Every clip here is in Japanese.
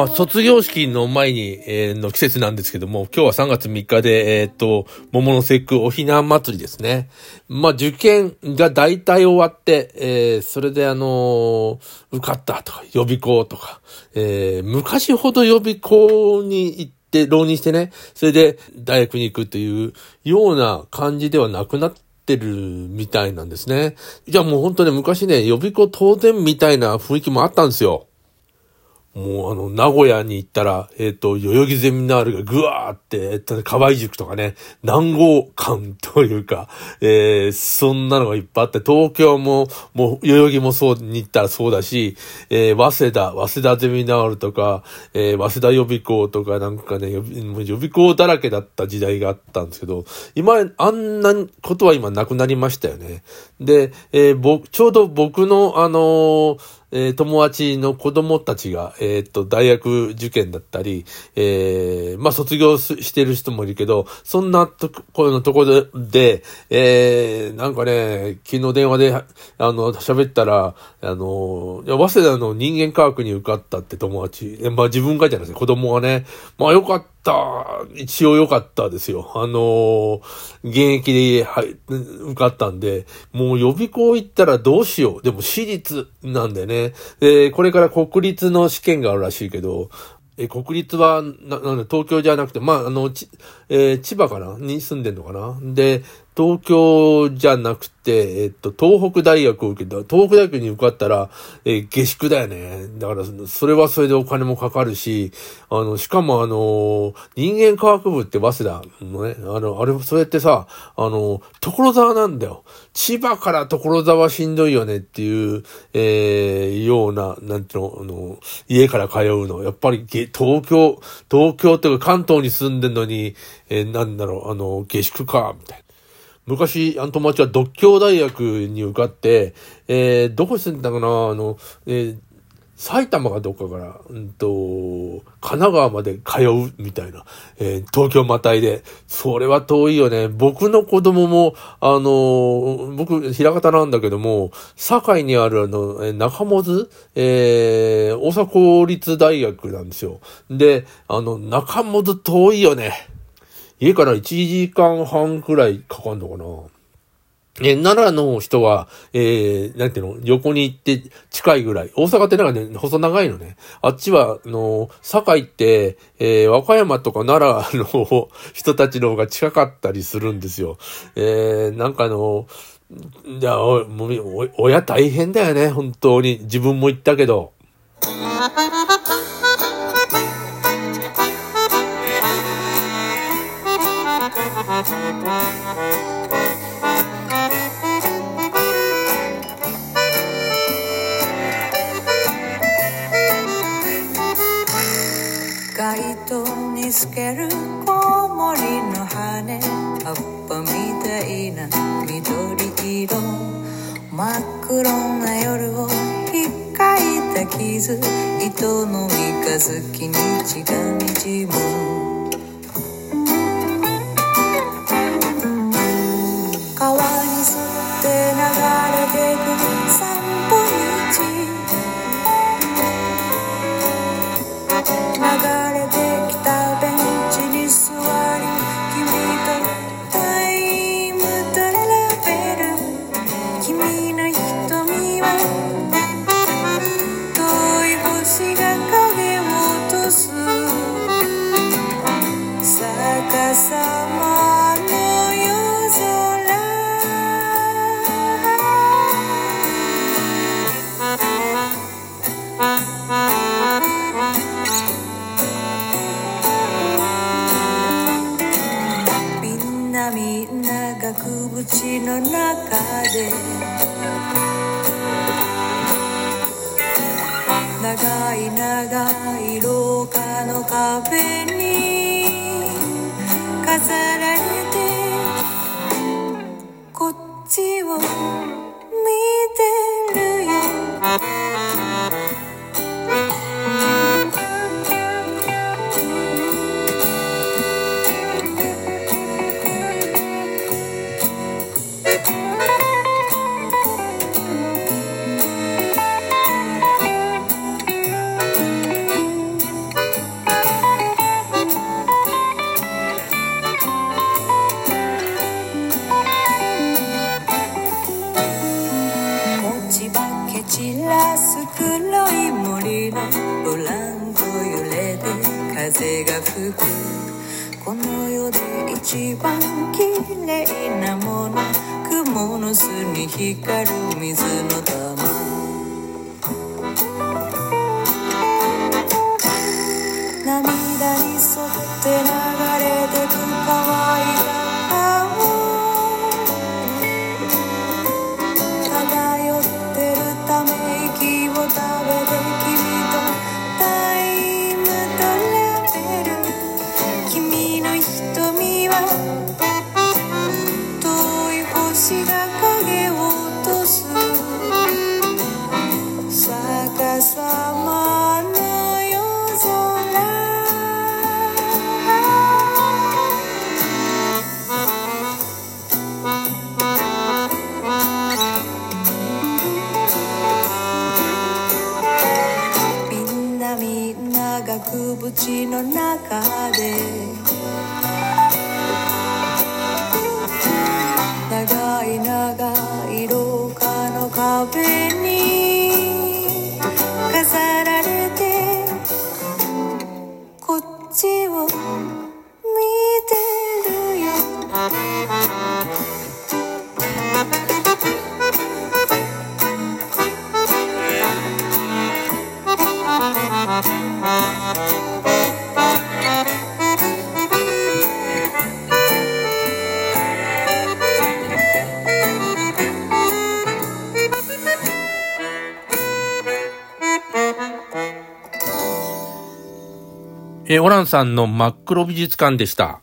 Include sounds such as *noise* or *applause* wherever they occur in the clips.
まあ、卒業式の前に、えーの季節なんですけども、今日は3月3日で、えーっと、桃の節句おひな祭りですね。まあ、受験が大体終わって、えーそれであの受かったとか、予備校とか、え昔ほど予備校に行って、浪人してね、それで大学に行くというような感じではなくなってるみたいなんですね。じゃもう本当ね、昔ね、予備校当然みたいな雰囲気もあったんですよ。もうあの、名古屋に行ったら、えっ、と、代々木ゼミナールがぐわーって、えっと、河合塾とかね、南郷館というか、えー、そんなのがいっぱいあって、東京も、もう、代々木もそうに行ったらそうだし、えー、早稲田、早稲田ゼミナールとか、えー、早稲田予備校とかなんかね、予備もう予備校だらけだった時代があったんですけど、今、あんなことは今なくなりましたよね。で、えー、僕、ちょうど僕の、あのーえー友達の子供たちが、えーっと、大学受験だったり、えーまあ、卒業してる人もいるけど、そんなとこ、このところで、えーなんかね、昨日電話で、あの、喋ったら、あの、いや、早稲田の人間科学に受かったって友達、えまあ、自分がじゃないです子供がね、まあ、よかった。た一応良かったですよ。あのー現役で、はい、受かったんで、もう予備校行ったらどうしよう。でも私立なんでね。で、これから国立の試験があるらしいけど、え、国立は、な、なんで東京じゃなくて、まあ、あの、ち、えー千葉かなに住んでんのかなで、東京じゃなくて、えっと、東北大学を受けた、東北大学に受かったら、えー下宿だよね。だから、それはそれでお金もかかるし、あの、しかもあの、人間科学部って早稲田のね、あの、あれ、それってさ、あの、所沢なんだよ。千葉から所沢しんどいよねっていう、えー、ような、なんていうの、あの、家から通うの。やっぱりげ、東京、東京というか関東に住んでんのに、えーなんだろう、あの、下宿か、みたいな。昔、あの友達は独協大学に受かって、えー、どこ住んでたかな？あの、えー埼玉かどっかから、うんと、神奈川まで通うみたいな、えー東京またいで。それは遠いよね。僕の子供も、あのー僕、平方なんだけども、堺にあるあの、え中本えー大阪公立大学なんですよ。で、あの、中本遠いよね。家から1時間半くらいかかんのかな。え、奈良の人は、えー、なんていうの、横に行って近いぐらい。大阪ってなんかね、細長いのね。あっちは、あの、堺って、えー、和歌山とか奈良の人たちの方が近かったりするんですよ。えー、なんかあの、いや、おもう親大変だよね、本当に。自分も言ったけど。街灯に透けるコウモリの羽。葉っぱみたいな緑色。真っ黒な夜をひっかいた傷。糸の三日月に血がにじむ川に沿って流れてく散歩道。の中で長い長い廊下のカフェに飾られてこっちをく。この世で一番綺麗なもの。雲の巣に光る水の玉。涙に沿って流れ額縁の中で。長い長い廊下の壁にえーオランさんの真っ黒美術館でした。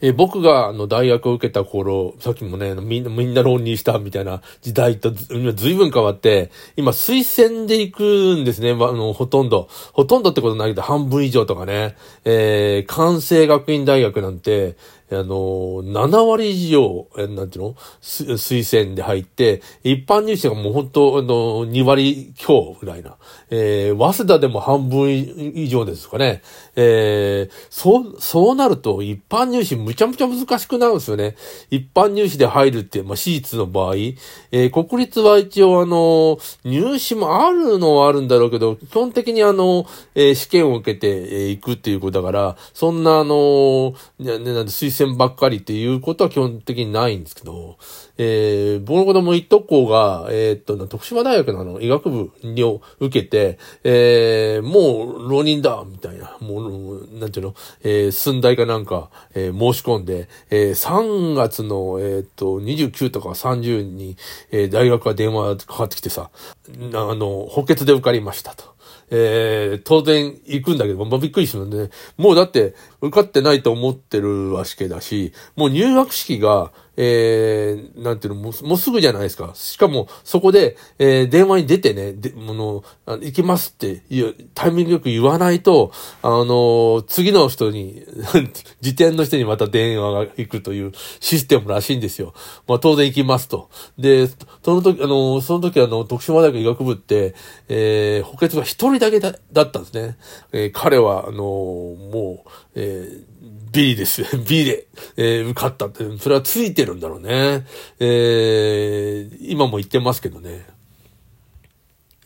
え僕があの大学を受けた頃、さっきもね、みんな、みんな浪人したみたいな時代とずいぶん変わって、今推薦で行くんですね、まあの、ほとんど。ほとんどってことないけど、半分以上とかね。えー、関西学院大学なんて、あの、7割以上、なんていうの？推薦で入って、一般入試がもう本当、あの、2割強ぐらいな。えー、早稲田でも半分以上ですかね。えー、そう、そうなると、一般入試むちゃむちゃ難しくなるんですよね。一般入試で入るって、まあ、私立の場合、えー、国立は一応あの、入試もあるのはあるんだろうけど、基本的にあの、えー試験を受けて、えー行くっていうことだから、そんなあの、ね、ねなんで推薦ばっかりっていうことは基本的にないんですけど、えー、僕の子供一等校が、えーっと、徳島大学のあの、医学部にを受けて、えー、もう浪人だみたいな、もう、なんていうの、えー、寸大かなんか、えー申し込んで、えー、3月の、えーっと、29とか30に、えー大学が電話かかってきてさ、あの、補欠で受かりましたと。えー、当然行くんだけど、まあ、びっくりするんで、ね、もうだって受かってないと思ってるわけだし、もう入学式が、えー、なんていうの、もうもうすぐじゃないですか。しかも、そこで、えー、電話に出てね、で、もの、行きますっていう、タイミングよく言わないと、あの次の人に、*laughs* 時点の人にまた電話が行くというシステムらしいんですよ。まあ、当然行きますと。で、その時、あのその時あの、徳島大学医学部って、えー、補欠が一人だけだだったんですね。えー彼は、あのもう、えービリです。*laughs* ビリで、えー受かったって、それはついてるんだろうね。えー今も言ってますけどね。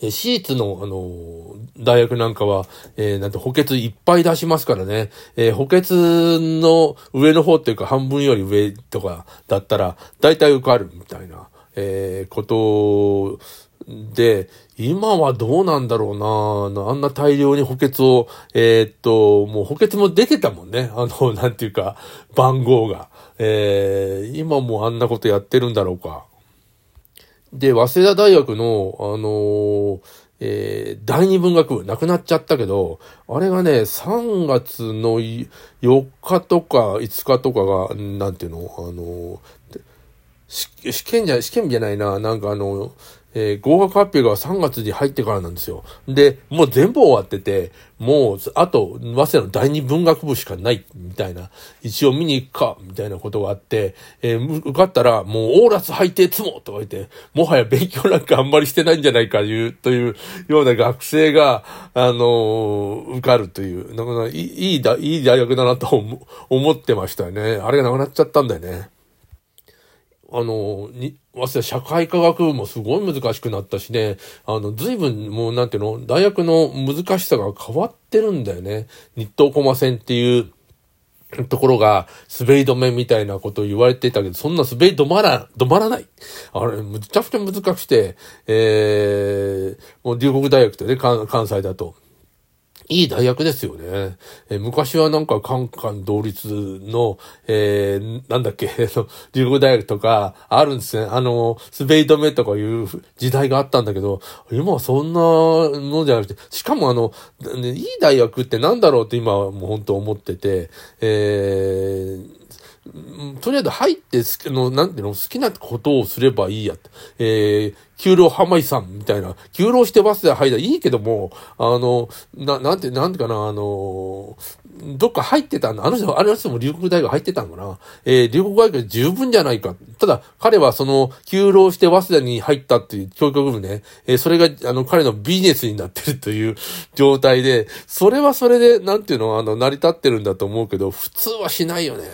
えー私立の、あの大学なんかは、えーなんて補欠いっぱい出しますからね。えー補欠の上の方っていうか半分より上とかだったら、大体受かるみたいな、えーことで、今はどうなんだろうなあんな大量に補欠を、えーっと、もう補欠も出てたもんね。あの、なんていうか、番号が。えー今もあんなことやってるんだろうか。で、早稲田大学の、あのーえー第二文学部、なくなっちゃったけど、あれがね、3月の4日とか5日とかが、なんていうの、あのー試験じゃ、試験じゃないな、なんかあの、えー合格発表が3月に入ってからなんですよ。で、もう全部終わってて、もう、あと、早稲田の第二文学部しかない、みたいな、一応見に行くか、みたいなことがあって、えー受かったら、もう、オーラス配定つもとか言って、もはや勉強なんかあんまりしてないんじゃないか、いう、というような学生が、あのー受かるという、なかなかいい、いい大学だなと思思ってましたよね。あれがなくなっちゃったんだよね。あの、に、早稲田社会科学部もすごい難しくなったしね、あの、随分もうなんていうの、大学の難しさが変わってるんだよね。日東駒線っていう、ところが、滑り止めみたいなことを言われてたけど、そんな滑り止まら、止まらない。あれ、むちゃくちゃ難しくて、えー、もう龍谷大学ってね、関西だと。いい大学ですよね。え昔はなんか、カンカン同率の、えー、なんだっけ、*laughs* 留学大学とかあるんですね。あの、滑り止めとかいう時代があったんだけど、今はそんなのじゃなくて、しかもあの、ね、いい大学ってなんだろうって今はもう本当思ってて、えー、とりあえず入って好きの、なんていうの、好きなことをすればいいやって。えー、給料浜井さんみたいな、給料してバスで入ったいいけども、あの、な、なんて、なんてかな、あの、どっか入ってたんだ。あの人、あの人も留国大学入ってたんかな。えー、留国大学十分じゃないか。ただ、彼はその、休労して早稲田に入ったっていう教育部ね、えー、それが、あの、彼のビジネスになってるという *laughs* 状態で、それはそれで、なんていうの、あの、成り立ってるんだと思うけど、普通はしないよね。